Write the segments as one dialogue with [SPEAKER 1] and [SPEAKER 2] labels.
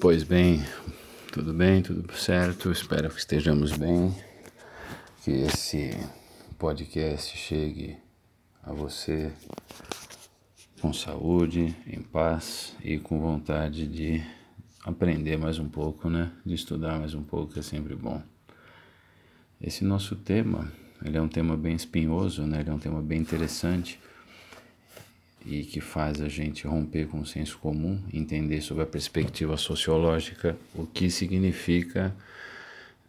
[SPEAKER 1] Pois bem, tudo bem, tudo certo, espero que estejamos bem, que esse podcast chegue a você com saúde, em paz e com vontade de aprender mais um pouco, né? De estudar mais um pouco, que é sempre bom. Esse nosso tema, ele é um tema bem espinhoso, né? Ele é um tema bem interessante e que faz a gente romper com o senso comum, entender sobre a perspectiva sociológica o que significa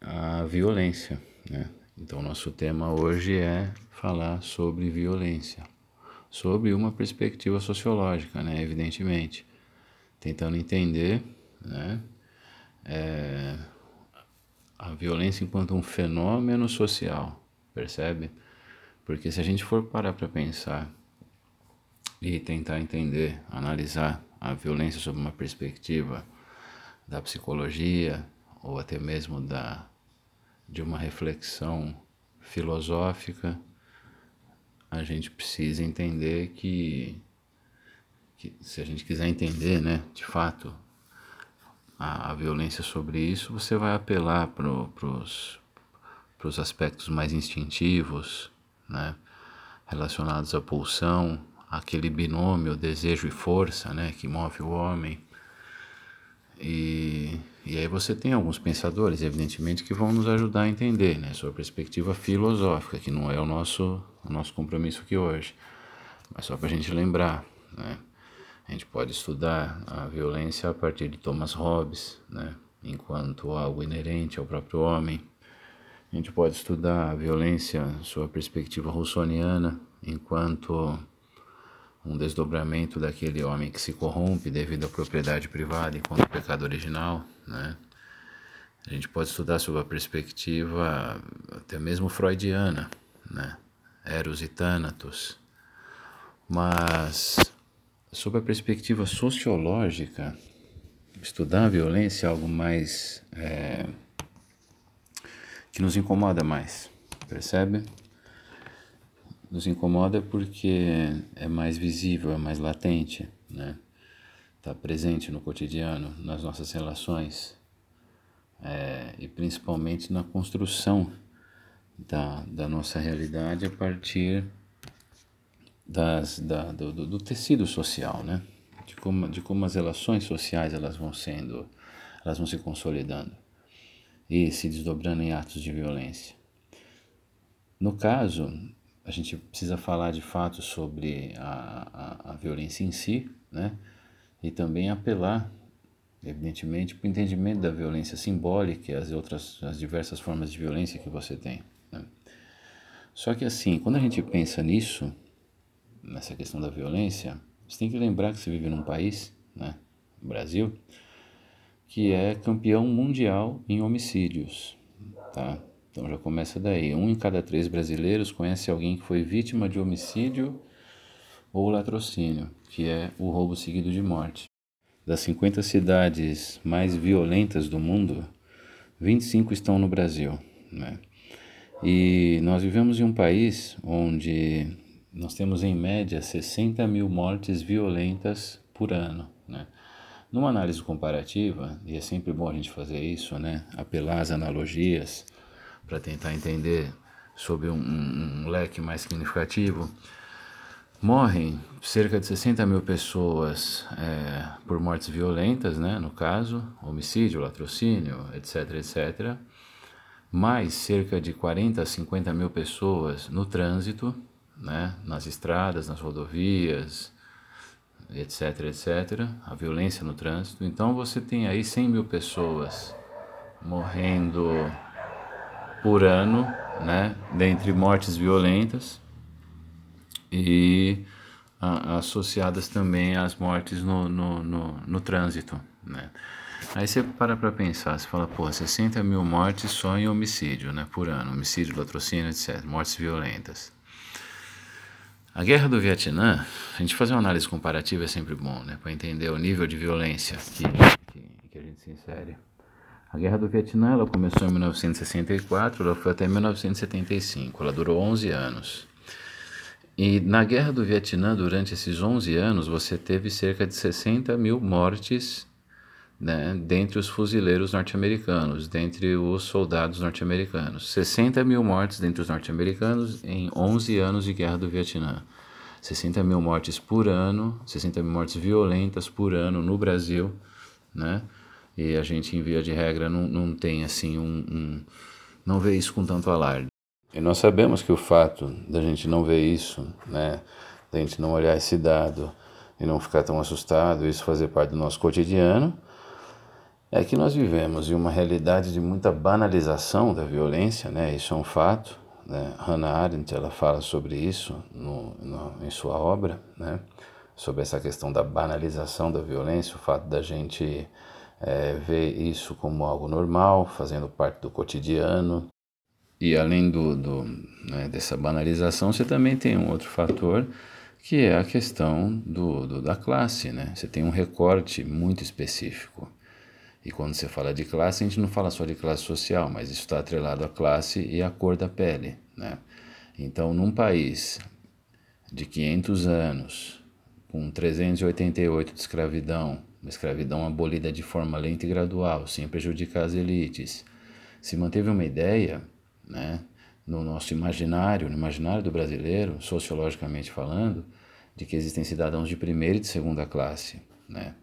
[SPEAKER 1] a violência. Né? Então, nosso tema hoje é falar sobre violência, sobre uma perspectiva sociológica, né? evidentemente, tentando entender né? É, a violência enquanto um fenômeno social, percebe? Porque se a gente for parar para pensar e tentar entender, analisar a violência sob uma perspectiva da psicologia ou até mesmo da de uma reflexão filosófica, a gente precisa entender que, que se a gente quiser entender, né, de fato, a, a violência sobre isso, você vai apelar para os aspectos mais instintivos, né, relacionados à pulsão, aquele binômio desejo e força, né, que move o homem. E, e aí você tem alguns pensadores, evidentemente, que vão nos ajudar a entender, né, sua perspectiva filosófica, que não é o nosso, o nosso compromisso aqui hoje, mas só para a gente lembrar, né, a gente pode estudar a violência a partir de Thomas Hobbes, né, enquanto algo inerente ao próprio homem. A gente pode estudar a violência, sua perspectiva russoniana, enquanto um desdobramento daquele homem que se corrompe devido à propriedade privada enquanto pecado original, né? A gente pode estudar sob a perspectiva até mesmo freudiana, né? Eros e Thanatos. Mas sob a perspectiva sociológica, estudar a violência é algo mais é, que nos incomoda mais, percebe? Nos incomoda porque é mais visível, é mais latente, né? Está presente no cotidiano, nas nossas relações é, e principalmente na construção da, da nossa realidade a partir das, da, do, do, tecido social, né? De como, de como as relações sociais elas vão sendo, elas vão se consolidando e se desdobrando em atos de violência. No caso, a gente precisa falar de fato sobre a, a, a violência em si, né? E também apelar, evidentemente, para o entendimento da violência simbólica e as outras, as diversas formas de violência que você tem. Né? Só que assim, quando a gente pensa nisso, nessa questão da violência, você tem que lembrar que você vive num país, né, Brasil, que é campeão mundial em homicídios, tá? Então já começa daí. Um em cada três brasileiros conhece alguém que foi vítima de homicídio ou latrocínio, que é o roubo seguido de morte. Das 50 cidades mais violentas do mundo, 25 estão no Brasil. Né? E nós vivemos em um país onde nós temos em média 60 mil mortes violentas por ano. Né? Numa análise comparativa, e é sempre bom a gente fazer isso, né? apelar às analogias, para tentar entender sobre um, um, um, leque mais significativo, morrem cerca de 60 mil pessoas é, por mortes violentas, né, no caso, homicídio, latrocínio, etc, etc, mais cerca de 40 a 50 mil pessoas no trânsito, né, nas estradas, nas rodovias, etc, etc, a violência no trânsito. Então você tem aí 100 mil pessoas morrendo por ano, né, dentre mortes violentas e a, associadas também às mortes no, no, no, no trânsito, né. Aí você para para pensar, você fala, pô, 60 mil mortes só em homicídio, né, por ano, homicídio, latrocínio, etc., mortes violentas. A guerra do Vietnã, a gente fazer uma análise comparativa é sempre bom, né, para entender o nível de violência que, que, que a gente se insere. A Guerra do Vietnã ela começou em 1964, ela foi até 1975, ela durou 11 anos. E na Guerra do Vietnã, durante esses 11 anos, você teve cerca de 60 mil mortes né, dentre os fuzileiros norte-americanos, dentre os soldados norte-americanos. 60 mil mortes dentre os norte-americanos em 11 anos de guerra do Vietnã. 60 mil mortes por ano, 60 mil mortes violentas por ano no Brasil, né? E a gente, em via de regra, não, não tem assim um, um não vê isso com tanto alarde. E nós sabemos que o fato da gente não ver isso, né, da gente não olhar esse dado e não ficar tão assustado, isso fazer parte do nosso cotidiano, é que nós vivemos em uma realidade de muita banalização da violência, né? Isso é um fato. Né? Hannah Arendt ela fala sobre isso no, no, em sua obra, né? Sobre essa questão da banalização da violência, o fato da gente é, ver isso como algo normal, fazendo parte do cotidiano. E além do, do né, dessa banalização, você também tem um outro fator que é a questão do, do, da classe, né? Você tem um recorte muito específico. E quando você fala de classe, a gente não fala só de classe social, mas isso está atrelado à classe e à cor da pele, né? Então, num país de 500 anos, com 388 de escravidão, uma escravidão abolida de forma lenta e gradual, sem prejudicar as elites, se manteve uma ideia, né, no nosso imaginário, no imaginário do brasileiro, sociologicamente falando, de que existem cidadãos de primeira e de segunda classe, né?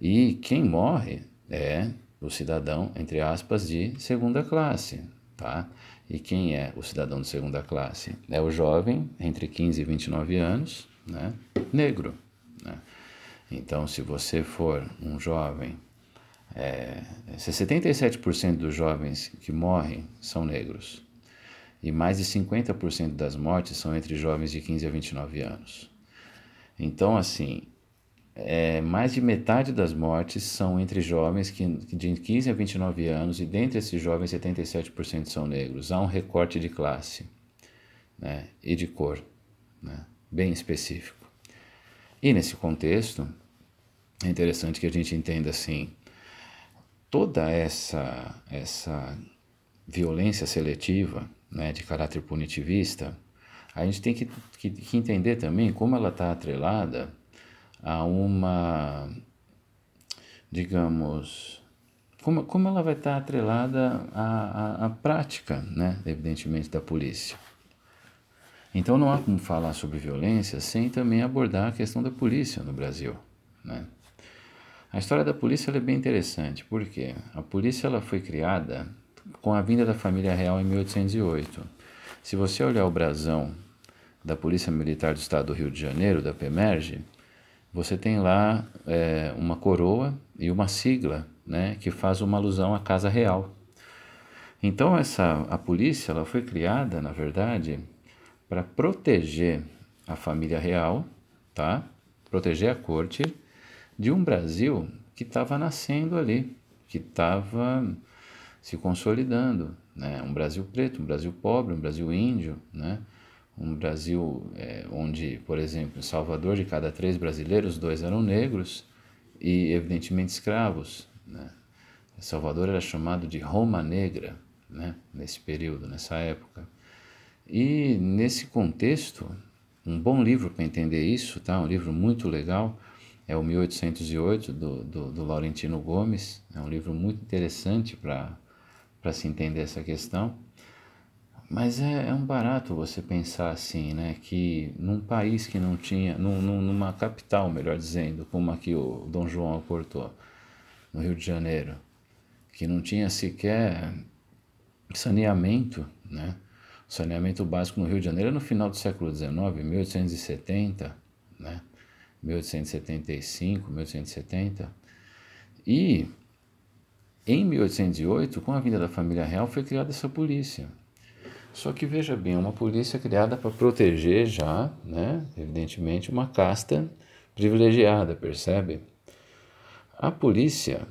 [SPEAKER 1] E quem morre é o cidadão, entre aspas, de segunda classe, tá? E quem é o cidadão de segunda classe? É o jovem entre 15 e 29 anos, né? Negro? Então, se você for um jovem, é, 77% dos jovens que morrem são negros. E mais de 50% das mortes são entre jovens de 15 a 29 anos. Então, assim, é, mais de metade das mortes são entre jovens que, de 15 a 29 anos, e dentre esses jovens, 77% são negros. Há um recorte de classe né, e de cor, né, bem específico. E nesse contexto, é interessante que a gente entenda assim, toda essa, essa violência seletiva, né, de caráter punitivista, a gente tem que, que, que entender também como ela está atrelada a uma, digamos, como, como ela vai estar tá atrelada à, à, à prática, né, evidentemente, da polícia. Então não há como falar sobre violência sem também abordar a questão da polícia no Brasil. Né? A história da polícia é bem interessante, porque a polícia ela foi criada com a vinda da família real em 1808. Se você olhar o brasão da Polícia Militar do Estado do Rio de Janeiro, da PEMERGE, você tem lá é, uma coroa e uma sigla né, que faz uma alusão à Casa Real. Então essa a polícia ela foi criada, na verdade, para proteger a família real, tá? Proteger a corte de um Brasil que estava nascendo ali, que estava se consolidando, né? Um Brasil preto, um Brasil pobre, um Brasil índio, né? um Brasil é, onde, por exemplo, em Salvador, de cada três brasileiros, dois eram negros e, evidentemente, escravos. Né? Salvador era chamado de Roma Negra, né? nesse período, nessa época. E, nesse contexto, um bom livro para entender isso, tá? um livro muito legal, é o 1808, do, do, do Laurentino Gomes. É um livro muito interessante para se entender essa questão. Mas é, é, um barato você pensar assim, né? Que num país que não tinha, num, numa capital, melhor dizendo, como aqui o Dom João aportou, no Rio de Janeiro, que não tinha sequer saneamento, né? O saneamento básico no Rio de Janeiro no final do século XIX, 1870, né? 1875, 1870. E em 1808, com a vinda da família real, foi criada essa polícia. Só que veja bem, uma polícia criada para proteger já, né, evidentemente, uma casta privilegiada, percebe? A polícia,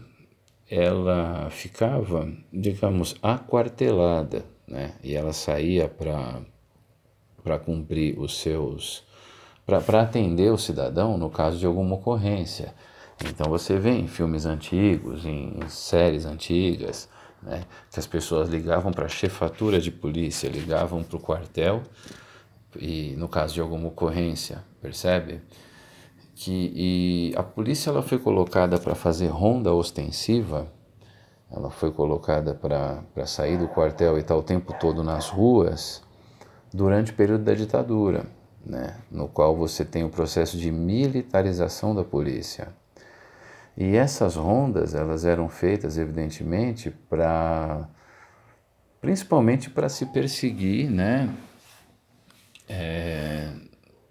[SPEAKER 1] ela ficava, digamos, aquartelada, né, e ela saía para para cumprir os seus para atender o cidadão no caso de alguma ocorrência. Então você vê em filmes antigos, em séries antigas, né? que as pessoas ligavam para a chefatura de polícia, ligavam para o quartel, e no caso de alguma ocorrência, percebe? que a polícia ela foi colocada para fazer ronda ostensiva, ela foi colocada para sair do quartel e estar o tempo todo nas ruas durante o período da ditadura, né, no qual você tem o processo de militarização da polícia. E essas rondas, elas eram feitas, evidentemente, para principalmente para se perseguir, né, é,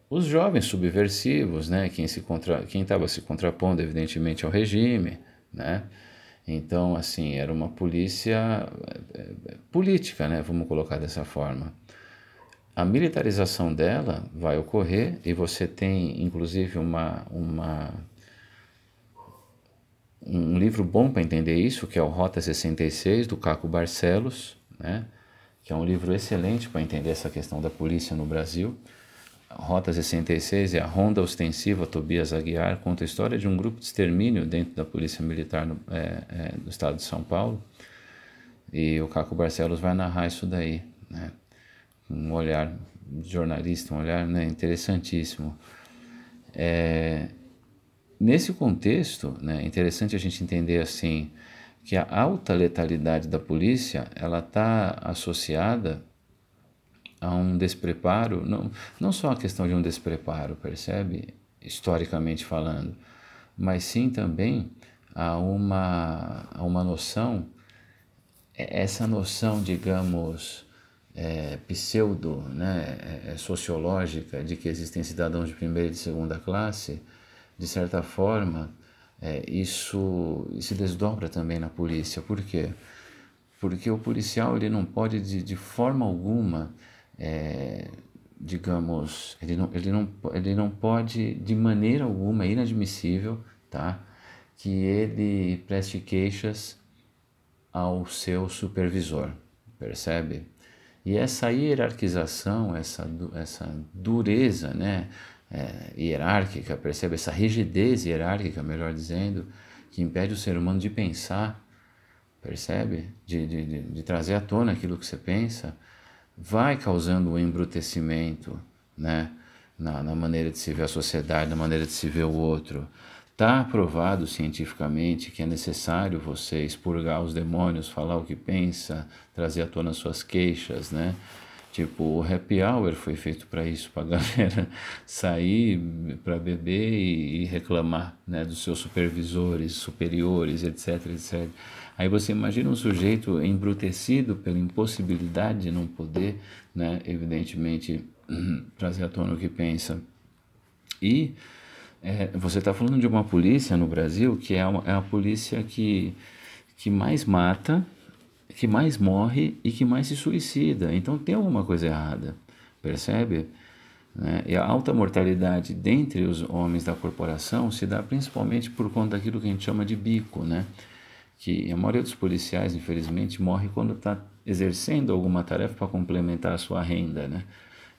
[SPEAKER 1] os jovens subversivos, né, quem se contra, quem estava se contrapondo, evidentemente, ao regime, né, então, assim, era uma polícia é, é, política, né, vamos colocar dessa forma. A militarização dela vai ocorrer e você tem, inclusive, uma, uma um livro bom para entender isso, que é o Rota 66, do Caco Barcelos, né? que é um livro excelente para entender essa questão da polícia no Brasil. Rota 66 é a Ronda Ostensiva Tobias Aguiar, conta a história de um grupo de extermínio dentro da Polícia Militar no, é, é, do estado de São Paulo. E o Caco Barcelos vai narrar isso daí, né? um olhar jornalista, um olhar né, interessantíssimo. É, Nesse contexto, né, é interessante a gente entender assim que a alta letalidade da polícia ela está associada a um despreparo, não, não só a questão de um despreparo, percebe? Historicamente falando, mas sim também a uma, a uma noção, é, essa noção, digamos, é, pseudo, né, é, é, sociológica, de que existem cidadãos de primeira e de segunda classe, de certa forma, é, isso se desdobra também na polícia. Por quê? Porque o policial ele não pode, de, de forma alguma, é, digamos, ele não, ele, não, ele não pode, de maneira alguma, é inadmissível, tá? que ele preste queixas ao seu supervisor, percebe? E essa hierarquização, essa, essa dureza, né? é, hierárquica, percebe essa rigidez hierárquica, melhor dizendo, que impede o ser humano de pensar, percebe? De, de, de, de trazer à tona aquilo que você pensa, vai causando um embrutecimento, né? Na, na maneira de se ver a sociedade, na maneira de se ver o outro. Está aprovado cientificamente que é necessário você expurgar os demônios, falar o que pensa, trazer à tona suas queixas, né? Tipo, o happy hour foi feito para isso, para a galera sair para beber e, e, reclamar né, dos seus supervisores, superiores, etc, etc. Aí você imagina um sujeito embrutecido pela impossibilidade de não poder, né, evidentemente, trazer à tona o que pensa. E é, você está falando de uma polícia no Brasil que é, uma, é a polícia que, que mais mata que mais morre e que mais se suicida. Então tem alguma coisa errada, percebe? Né? E a alta mortalidade dentre os homens da corporação se dá principalmente por conta daquilo que a gente chama de bico, né? Que a maioria dos policiais, infelizmente, morre quando está exercendo alguma tarefa para complementar a sua renda. Né?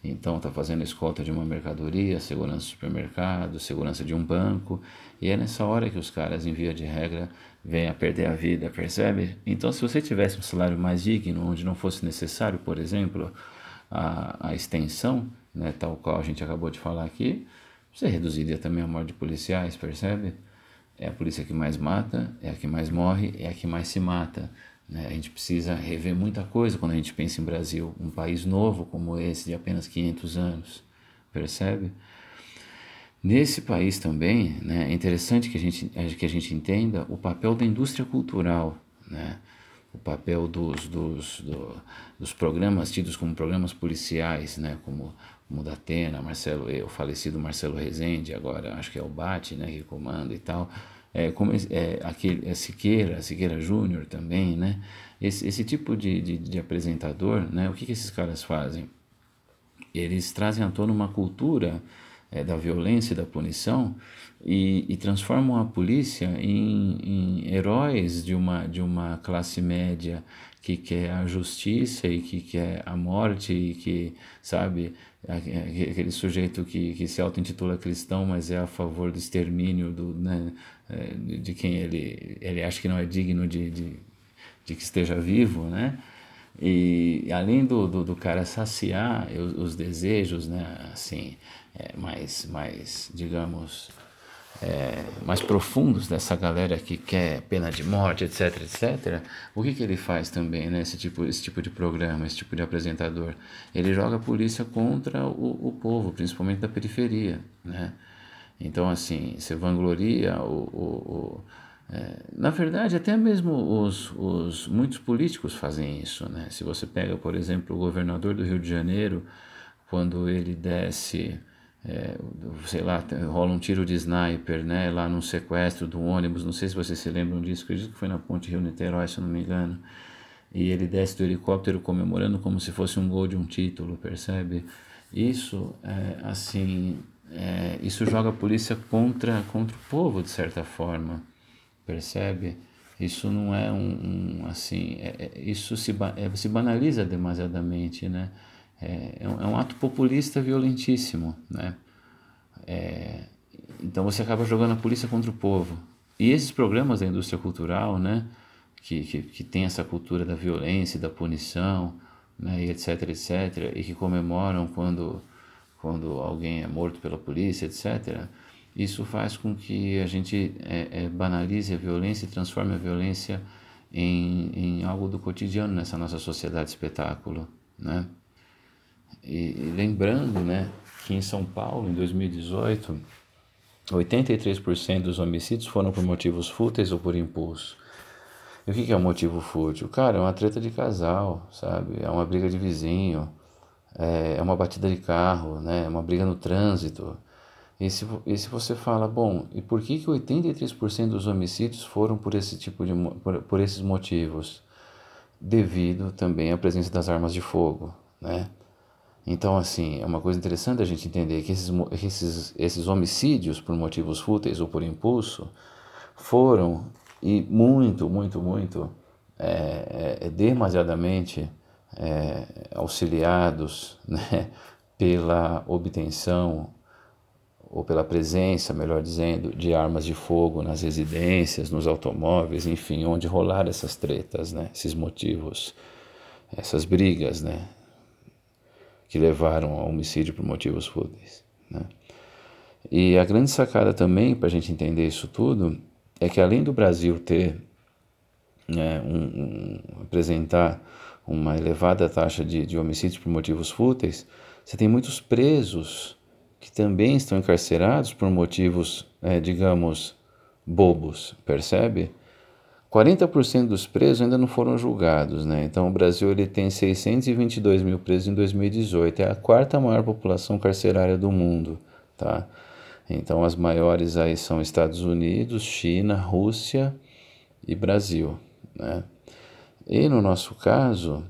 [SPEAKER 1] Então está fazendo escolta de uma mercadoria, segurança de supermercado, segurança de um banco, e é nessa hora que os caras, em via de regra, venha perder a vida, percebe? Então, se você tivesse um salário mais digno, onde não fosse necessário, por exemplo, a, a extensão, né, tal qual a gente acabou de falar aqui, você reduziria também a morte de policiais, percebe? É a polícia que mais mata, é a que mais morre, é a que mais se mata. Né? A gente precisa rever muita coisa quando a gente pensa em Brasil, um país novo como esse, de apenas 500 anos, percebe? Nesse país também, né, é interessante que a, gente, que a gente entenda o papel da indústria cultural, né, o papel dos, dos, do, dos programas tidos como programas policiais, né, como, como o da Atena, Marcelo, o falecido Marcelo Rezende, agora acho que é o Bate, né, que comanda e tal, é, como é, aquele, é Siqueira, Siqueira Júnior também, né, esse, esse tipo de, de, de apresentador, né, o que, que esses caras fazem? Eles trazem à tona uma cultura é, da violência e da punição e, e transformam a polícia em, em, heróis de uma, de uma classe média que quer a justiça e que quer a morte e que, sabe, aquele sujeito que, que se auto-intitula cristão, mas é a favor do extermínio do, né, é, de quem ele, ele acha que não é digno de, de, de que esteja vivo, né? E além do, do, do cara saciar os, os desejos, né, assim, é, mais, mais, digamos, é, mais profundos dessa galera que quer pena de morte, etc, etc, o que, que ele faz também, né, esse tipo, esse tipo de programa, esse tipo de apresentador? Ele joga a polícia contra o, o povo, principalmente da periferia, né? Então, assim, você vangloria o... o, o é, na verdade, até mesmo os, os, muitos políticos fazem isso, né? Se você pega, por exemplo, o governador do Rio de Janeiro, quando ele desce é, sei lá, rola um tiro de sniper, né, lá num sequestro do ônibus, não sei se vocês se lembram disso, acredito que foi na ponte Rio-Niterói, se eu não me engano, e ele desce do helicóptero comemorando como se fosse um gol de um título, percebe? Isso, é, assim, é, isso joga a polícia contra, contra o povo, de certa forma, percebe? Isso não é um, um assim, é, é isso se, é, se banaliza demasiadamente, né? É, é, um, é um ato populista violentíssimo, né? É, então você acaba jogando a polícia contra o povo. E esses programas da indústria cultural, né, que, que, que tem essa cultura da violência, da punição, né, e etc, etc, e que comemoram quando, quando alguém é morto pela polícia, etc, isso faz com que a gente é, é, banalize a violência e transforme a violência em, em algo do cotidiano nessa nossa sociedade de espetáculo, né? E, e lembrando, né, que em São Paulo, em 2018, 83% dos homicídios foram por motivos fúteis ou por impulso. E o que é um motivo fútil? Cara, é uma treta de casal, sabe? É uma briga de vizinho, é, é uma batida de carro, né? É uma briga no trânsito. E se, e se você fala, bom, e por que, que 83% dos homicídios foram por esse tipo de por, por esses motivos? Devido também à presença das armas de fogo, né? Então, assim, é uma coisa interessante a gente entender que esses, esses, esses homicídios por motivos fúteis ou por impulso foram e muito, muito, muito é, é, demasiadamente é, auxiliados né, pela obtenção ou pela presença, melhor dizendo, de armas de fogo nas residências, nos automóveis, enfim, onde rolaram essas tretas, né, esses motivos, essas brigas, né, que levaram ao homicídio por motivos fúteis. Né? E a grande sacada também, para a gente entender isso tudo, é que além do Brasil ter, né, um, um, apresentar uma elevada taxa de, de homicídios por motivos fúteis, você tem muitos presos que também estão encarcerados por motivos, é, digamos, bobos, percebe? 40% dos presos ainda não foram julgados, né? Então o Brasil ele tem 622 mil presos em 2018, é a quarta maior população carcerária do mundo, tá? Então as maiores aí são Estados Unidos, China, Rússia e Brasil, né? E no nosso caso,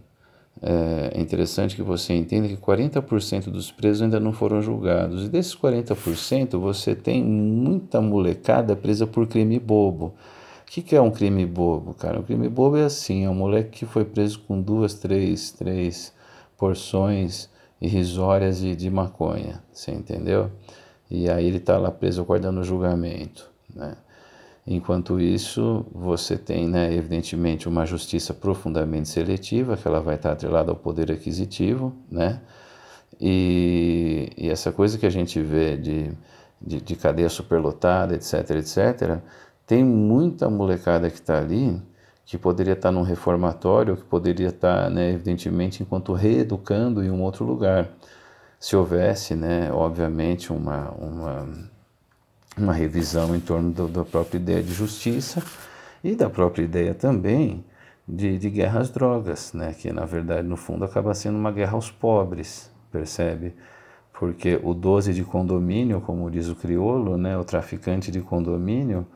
[SPEAKER 1] é interessante que você entenda que 40% dos presos ainda não foram julgados. E desses 40%, você tem muita molecada presa por crime bobo. O que, que é um crime bobo, cara? Um crime bobo é assim, é um moleque que foi preso com duas, três, três porções irrisórias de, de maconha, você entendeu? E aí ele está lá preso aguardando o julgamento, né? Enquanto isso, você tem, né, evidentemente, uma justiça profundamente seletiva, que ela vai estar atrelada ao poder aquisitivo, né? E, e essa coisa que a gente vê de, de, de cadeia superlotada, etc., etc., tem muita molecada que está ali que poderia estar tá num reformatório, que poderia estar, tá, né, evidentemente, enquanto reeducando em um outro lugar. Se houvesse, né, obviamente, uma, uma, uma revisão em torno do, da própria ideia de justiça e da própria ideia também de, de guerra às drogas, né, que na verdade, no fundo, acaba sendo uma guerra aos pobres, percebe? Porque o 12 de condomínio, como diz o crioulo, né, o traficante de condomínio,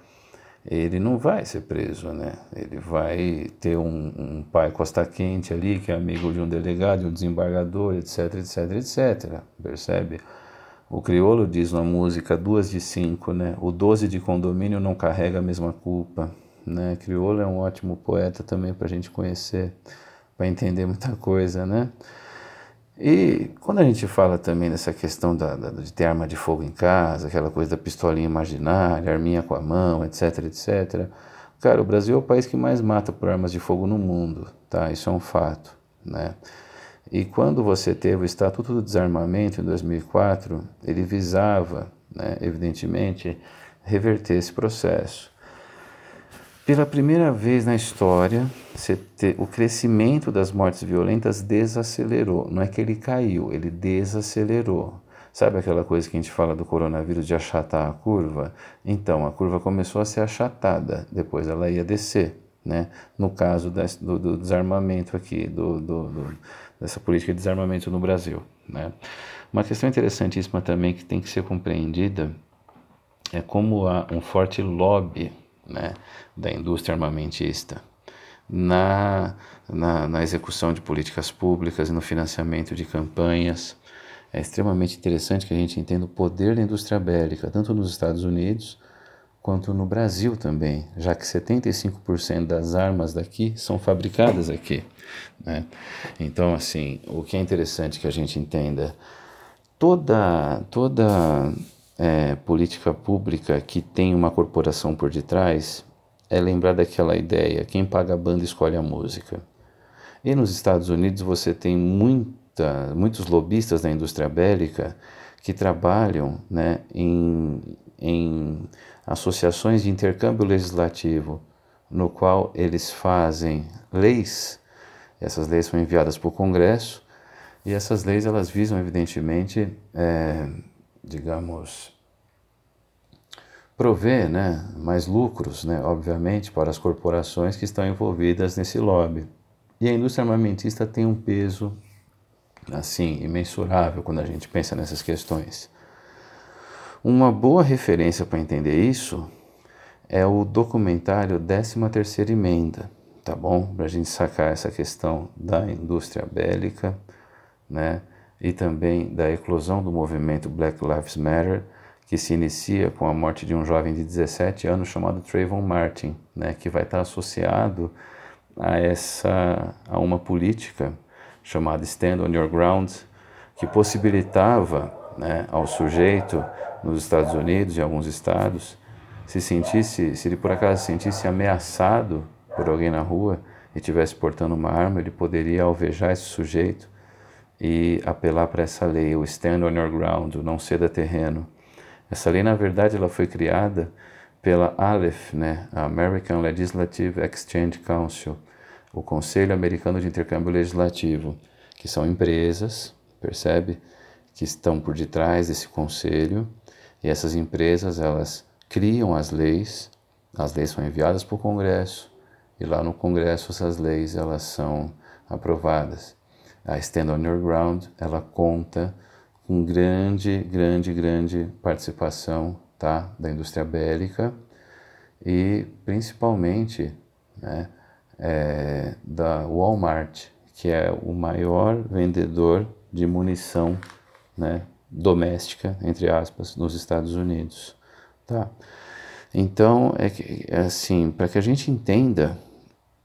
[SPEAKER 1] ele não vai ser preso, né? Ele vai ter um, um, pai costa quente ali, que é amigo de um delegado, de um desembargador, etc, etc, etc. Percebe? O crioulo diz na música duas de cinco, né? O doze de condomínio não carrega a mesma culpa, né? Crioulo é um ótimo poeta também para a gente conhecer, para entender muita coisa, né? E quando a gente fala também dessa questão da, da, de ter arma de fogo em casa, aquela coisa da pistolinha imaginária, arminha com a mão, etc, etc. Cara, o Brasil é o país que mais mata por armas de fogo no mundo, tá? Isso é um fato, né? E quando você teve o Estatuto do Desarmamento em 2004, ele visava, né, evidentemente, reverter esse processo. Pela primeira vez na história, o crescimento das mortes violentas desacelerou. Não é que ele caiu, ele desacelerou. Sabe aquela coisa que a gente fala do coronavírus de achatar a curva? Então, a curva começou a ser achatada, depois ela ia descer. Né? No caso do, do, desarmamento aqui, do, do, dessa política de desarmamento no Brasil. Né? Uma questão interessantíssima também que tem que ser compreendida é como há um forte lobby né, da indústria armamentista na, na, na execução de políticas públicas e no financiamento de campanhas é extremamente interessante que a gente entenda o poder da indústria bélica, tanto nos Estados Unidos quanto no Brasil também, já que 75% das armas daqui são fabricadas aqui. Né? Então, assim, o que é interessante que a gente entenda, toda, toda é, política pública que tem uma corporação por detrás é lembrar daquela ideia: quem paga a banda escolhe a música. E nos Estados Unidos você tem muita, muitos lobistas da indústria bélica que trabalham né, em, em associações de intercâmbio legislativo, no qual eles fazem leis, essas leis são enviadas para o Congresso, e essas leis elas visam, evidentemente, é, digamos, prover né, mais lucros, né, obviamente, para as corporações que estão envolvidas nesse lobby. E a indústria armamentista tem um peso assim, imensurável quando a gente pensa nessas questões. Uma boa referência para entender isso é o documentário 13ª Emenda, tá bom? Para a gente sacar essa questão da indústria bélica, né? E também da eclosão do movimento Black Lives Matter, que se inicia com a morte de um jovem de 17 anos chamado Trayvon Martin, né? Que vai estar associado a essa a uma política chamada Stand on Your Ground, que possibilitava né, ao sujeito nos Estados Unidos e alguns estados se sentisse, se ele por acaso se sentisse ameaçado por alguém na rua e estivesse portando uma arma, ele poderia alvejar esse sujeito e apelar para essa lei, o Stand on Your Ground, o não ceda terreno. Essa lei, na verdade, ela foi criada pela ALEF, né, American Legislative Exchange Council, o Conselho Americano de Intercâmbio Legislativo, que são empresas, percebe, que estão por detrás desse conselho, e essas empresas elas criam as leis, as leis são enviadas para o Congresso, e lá no Congresso essas leis elas são aprovadas. A Stand on Your Ground, ela conta com grande, grande, grande participação tá, da indústria bélica e principalmente né, é, da Walmart, que é o maior vendedor de munição né, doméstica, entre aspas, nos Estados Unidos. Tá? Então, é, que, é assim, para que a gente entenda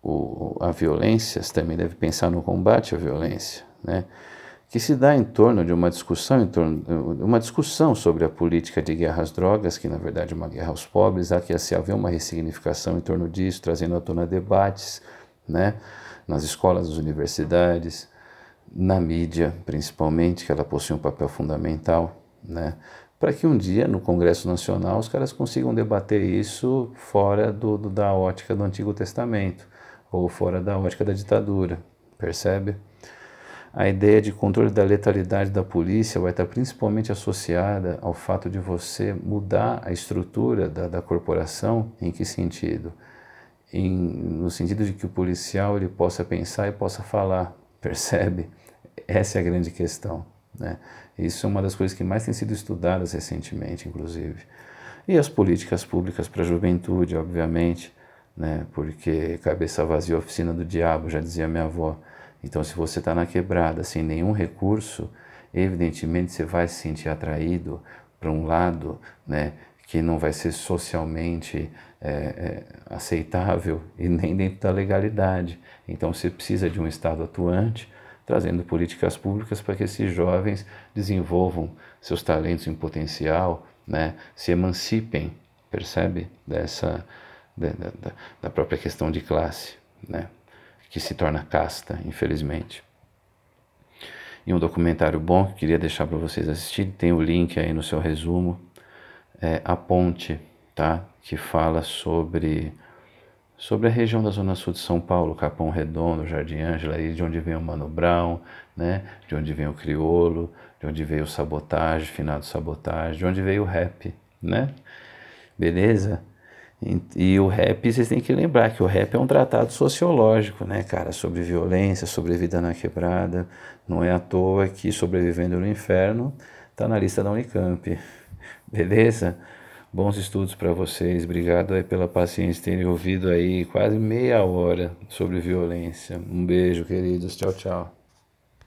[SPEAKER 1] o, a violência, você também deve pensar no combate à violência, né? Que se dá em torno de uma discussão, em torno, uma discussão sobre a política de guerra às drogas, que na verdade é uma guerra aos pobres, há que se haver uma ressignificação em torno disso, trazendo à tona debates, né, nas escolas, nas universidades, na mídia, principalmente, que ela possui um papel fundamental, né, para que um dia no Congresso Nacional os caras consigam debater isso fora do, do, da ótica do Antigo Testamento ou fora da ótica da ditadura, percebe? A ideia de controle da letalidade da polícia vai estar principalmente associada ao fato de você mudar a estrutura da, da corporação. Em que sentido? Em, no sentido de que o policial ele possa pensar e possa falar, percebe? Essa é a grande questão. Né? Isso é uma das coisas que mais tem sido estudadas recentemente, inclusive. E as políticas públicas para a juventude, obviamente, né? porque cabeça vazia, oficina do diabo, já dizia minha avó. Então, se você está na quebrada sem nenhum recurso, evidentemente você vai se sentir atraído para um lado né, que não vai ser socialmente é, é, aceitável e nem dentro da legalidade. Então, você precisa de um Estado atuante, trazendo políticas públicas para que esses jovens desenvolvam seus talentos em potencial, né, se emancipem, percebe? Dessa, da, da, da própria questão de classe. Né? Que se torna casta, infelizmente. E um documentário bom que queria deixar para vocês assistirem, tem o link aí no seu resumo, é A Ponte, tá? Que fala sobre sobre a região da Zona Sul de São Paulo, Capão Redondo, Jardim Ângela, de onde vem o Mano Brown, né? De onde vem o Criolo, de onde veio o Sabotagem, Finado Sabotagem, de onde veio o rap, né? Beleza? E, o rap, vocês têm que lembrar que o rap é um tratado sociológico, né, cara? Sobre violência, sobre vida na quebrada. Não é à toa que Sobrevivendo no Inferno tá na lista da Unicamp. Beleza? Bons estudos para vocês. Obrigado aí pela paciência terem ouvido aí quase meia hora sobre violência. Um beijo, queridos. Tchau, tchau.